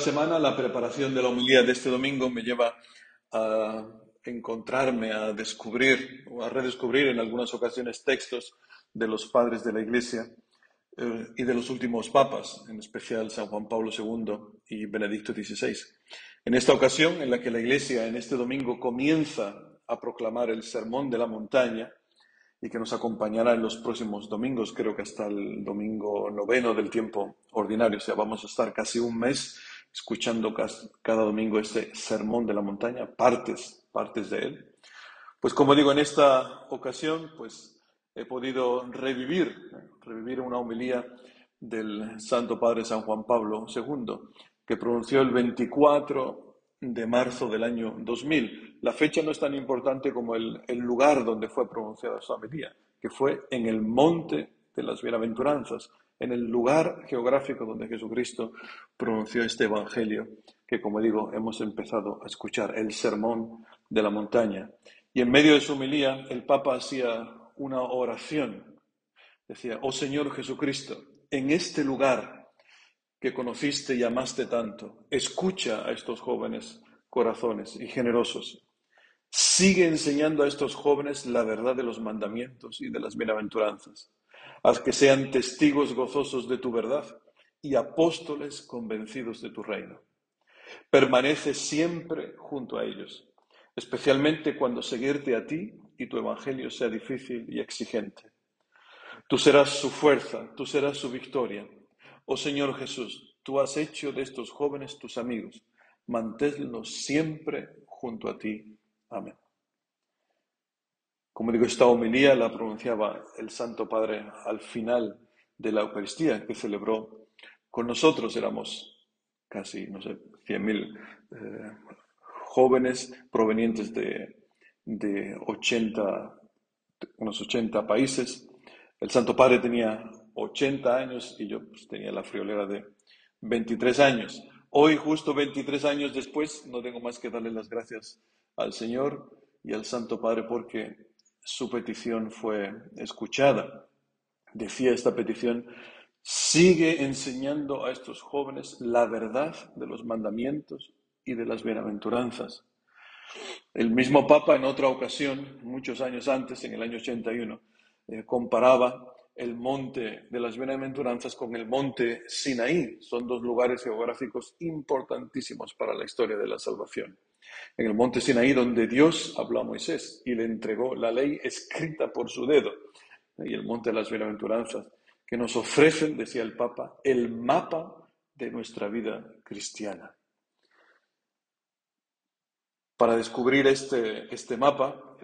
Semana, la preparación de la homilía de este domingo me lleva a encontrarme, a descubrir o a redescubrir en algunas ocasiones textos de los padres de la Iglesia eh, y de los últimos papas, en especial San Juan Pablo II y Benedicto XVI. En esta ocasión, en la que la Iglesia en este domingo comienza a proclamar el Sermón de la Montaña, y que nos acompañará en los próximos domingos, creo que hasta el domingo noveno del tiempo ordinario. O sea, vamos a estar casi un mes escuchando cada domingo este sermón de la montaña, partes, partes de él. Pues como digo, en esta ocasión, pues he podido revivir, revivir una homilía del Santo Padre San Juan Pablo II, que pronunció el 24 de marzo del año 2000. La fecha no es tan importante como el, lugar donde fue pronunciada su homilía, que fue en el monte de las bienaventuranzas, en el lugar geográfico donde Jesucristo pronunció este Evangelio, que como digo, hemos empezado a escuchar, el sermón de la montaña. Y en medio de su homilía, el Papa hacía una oración. Decía, oh Señor Jesucristo, en este lugar que conociste y amaste tanto, escucha a estos jóvenes corazones y generosos. Sigue enseñando a estos jóvenes la verdad de los mandamientos y de las bienaventuranzas. Haz que sean testigos gozosos de tu verdad y apóstoles convencidos de tu reino. Permanece siempre junto a ellos, especialmente cuando seguirte a ti y tu evangelio sea difícil y exigente. Tú serás su fuerza, tú serás su victoria Oh Señor Jesús, tú has hecho de estos jóvenes tus amigos. Manténlos siempre junto a ti. Amén. Como digo, esta homilía la pronunciaba el Santo Padre al final de la Eucaristía que celebró con nosotros. Éramos casi, no sé, 100.000 eh, jóvenes provenientes de, de 80, unos 80 países. El Santo Padre tenía 80 años y yo pues, tenía la friolera de 23 años. Hoy, justo 23 años después, no tengo más que darle las gracias al Señor y al Santo Padre porque su petición fue escuchada. Decía esta petición, sigue enseñando a estos jóvenes la verdad de los mandamientos y de las bienaventuranzas. El mismo Papa en otra ocasión, muchos años antes, en el año 81, eh, comparaba el monte de las bienaventuranzas con el monte Sinaí. Son dos lugares geográficos importantísimos para la historia de la salvación. En el monte Sinaí, donde Dios habló a Moisés y le entregó la ley escrita por su dedo. Y el monte de las bienaventuranzas, que nos ofrecen, decía el Papa, el mapa de nuestra vida cristiana. Para descubrir este, este mapa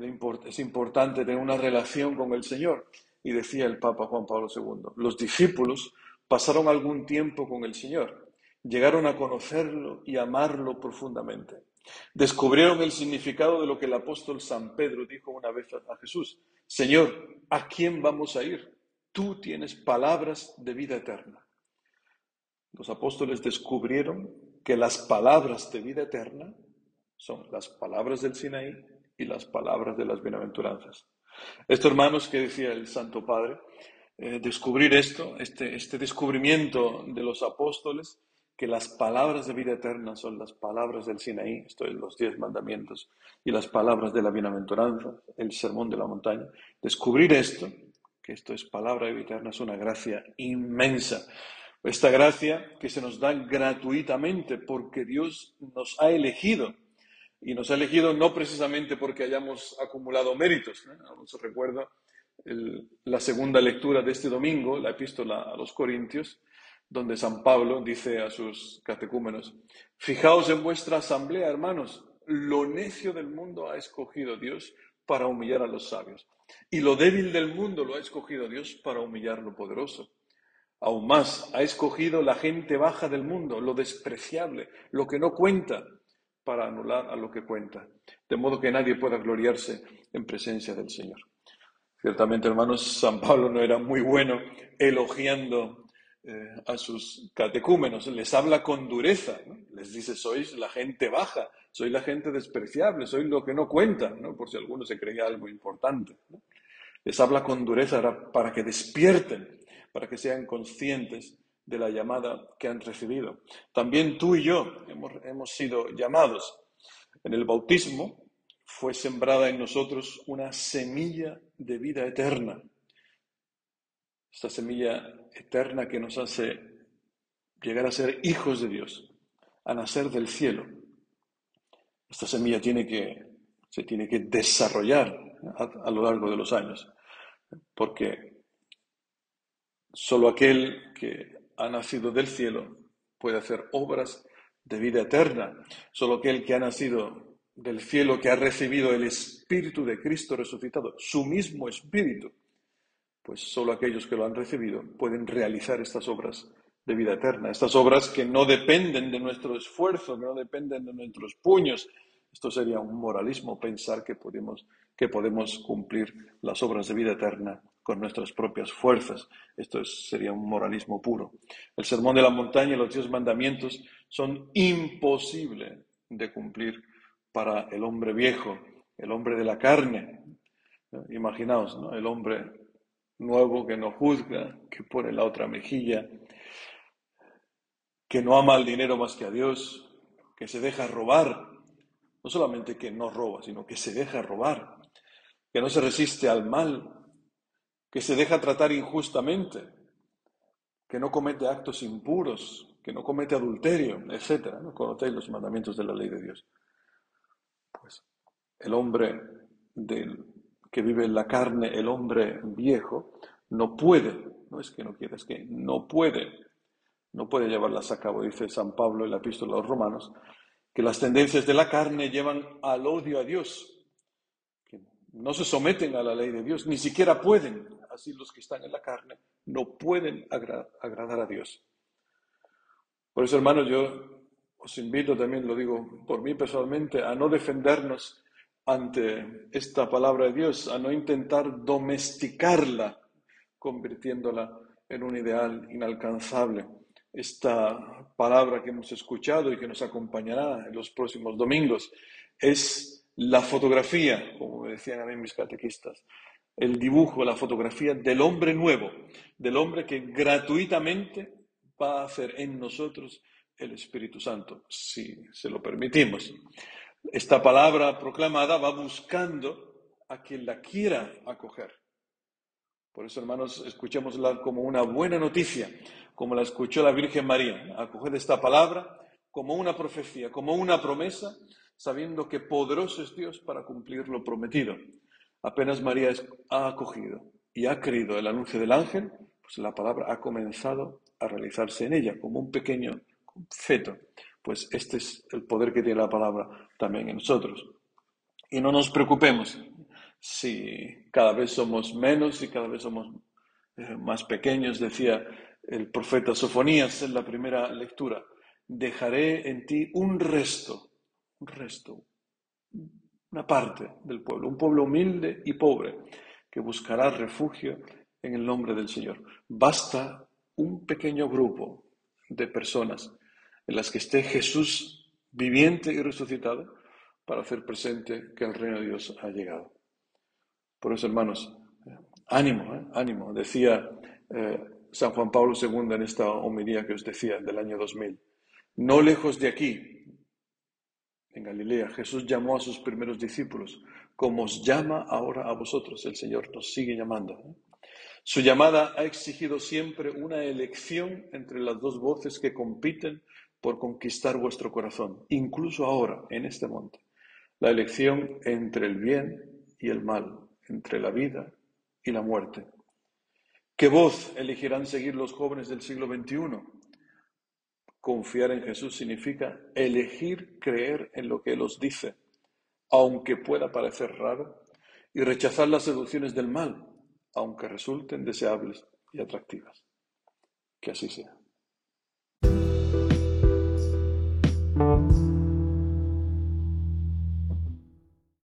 es importante tener una relación con el Señor. Y decía el Papa Juan Pablo II, los discípulos pasaron algún tiempo con el Señor, llegaron a conocerlo y amarlo profundamente. Descubrieron el significado de lo que el apóstol San Pedro dijo una vez a Jesús, Señor, ¿a quién vamos a ir? Tú tienes palabras de vida eterna. Los apóstoles descubrieron que las palabras de vida eterna son las palabras del Sinaí y las palabras de las bienaventuranzas. Esto, hermanos, que decía el Santo Padre, eh, descubrir esto, este, este descubrimiento de los apóstoles, que las palabras de vida eterna son las palabras del Sinaí, esto es los diez mandamientos, y las palabras de la bienaventuranza, el sermón de la montaña. Descubrir esto, que esto es palabra de vida eterna, es una gracia inmensa. Esta gracia que se nos da gratuitamente porque Dios nos ha elegido y nos ha elegido no precisamente porque hayamos acumulado méritos. Os recuerdo la segunda lectura de este domingo, la epístola a los Corintios, donde San Pablo dice a sus catecúmenos, fijaos en vuestra asamblea, hermanos, lo necio del mundo ha escogido Dios para humillar a los sabios, y lo débil del mundo lo ha escogido Dios para humillar lo poderoso. Aún más, ha escogido la gente baja del mundo, lo despreciable, lo que no cuenta, para anular a lo que cuenta, de modo que nadie pueda gloriarse en presencia del Señor. Ciertamente, hermanos, San Pablo no era muy bueno elogiando eh, a sus catecúmenos, les habla con dureza, les dice, sois la gente baja, sois la gente despreciable, sois lo que no cuenta, ¿no? por si alguno se creía algo importante. Les habla con dureza para que despierten, para que sean conscientes de la llamada que han recibido. También tú y yo hemos, hemos sido llamados. En el bautismo fue sembrada en nosotros una semilla de vida eterna. Esta semilla eterna que nos hace llegar a ser hijos de Dios, a nacer del cielo. Esta semilla tiene que, se tiene que desarrollar a, lo largo de los años, porque solo aquel que ha nacido del cielo puede hacer obras de vida eterna. Solo aquel que ha nacido del cielo, que ha recibido el Espíritu de Cristo resucitado, su mismo Espíritu, pues solo aquellos que lo han recibido pueden realizar estas obras de vida eterna, estas obras que no dependen de nuestro esfuerzo, que no dependen de nuestros puños. Esto sería un moralismo pensar que podemos, que podemos cumplir las obras de vida eterna con nuestras propias fuerzas. Esto sería un moralismo puro. El sermón de la montaña y los diez mandamientos son imposibles de cumplir para el hombre viejo, el hombre de la carne. Imaginaos, ¿no? el hombre nuevo que no juzga, que pone la otra mejilla, que no ama al dinero más que a Dios, que se deja robar, no solamente que no roba, sino que se deja robar, que no se resiste al mal, que se deja tratar injustamente, que no comete actos impuros, que no comete adulterio, etc. ¿No conocéis los mandamientos de la ley de Dios? Pues el hombre que vive en la carne, el hombre viejo, no puede, no es que no quiera, es que no puede, no puede llevarlas a cabo, dice San Pablo en la epístola a los romanos, que las tendencias de la carne llevan al odio a Dios, que no se someten a la ley de Dios, ni siquiera pueden, así los que están en la carne no pueden agradar a Dios. Por eso, hermanos, yo os invito también, lo digo por mí personalmente, a no defendernos ante esta palabra de Dios, a no intentar domesticarla, convirtiéndola en un ideal inalcanzable. Esta palabra que hemos escuchado y que nos acompañará en los próximos domingos es la fotografía, como me decían a mí mis catequistas, el dibujo, la fotografía del hombre nuevo, del hombre que gratuitamente va a hacer en nosotros el Espíritu Santo, si se lo permitimos. Esta palabra proclamada va buscando a quien la quiera acoger. Por eso, hermanos, escuchémosla como una buena noticia, como la escuchó la Virgen María. Acoger esta palabra como una profecía, como una promesa, sabiendo que poderoso es Dios para cumplir lo prometido. Apenas María ha acogido y ha creído el anuncio del ángel, pues la palabra ha comenzado a realizarse en ella como un pequeño feto. Pues este es el poder que tiene la palabra también en nosotros. Y no nos preocupemos si cada vez somos menos y cada vez somos eh, más pequeños, decía el profeta Sofonías en la primera lectura. Dejaré en ti un resto, un resto, una parte del pueblo, un pueblo humilde y pobre que buscará refugio en el nombre del Señor. Basta un pequeño grupo de personas en las que esté Jesús viviente y resucitado para hacer presente que el reino de Dios ha llegado. Por eso, hermanos, ánimo, ¿eh? ánimo. Decía eh, San Juan Pablo II en esta homilía que os decía del año 2000. No lejos de aquí, en Galilea, Jesús llamó a sus primeros discípulos, como os llama ahora a vosotros. El Señor nos sigue llamando. Su llamada ha exigido siempre una elección entre las dos voces que compiten por conquistar vuestro corazón, incluso ahora, en este monte. La elección entre el bien y el mal, entre la vida y la muerte. ¿Qué voz elegirán seguir los jóvenes del siglo XXI? Confiar en Jesús significa elegir creer en lo que Él os dice, aunque pueda parecer raro, y rechazar las seducciones del mal, aunque resulten deseables y atractivas. Que así sea.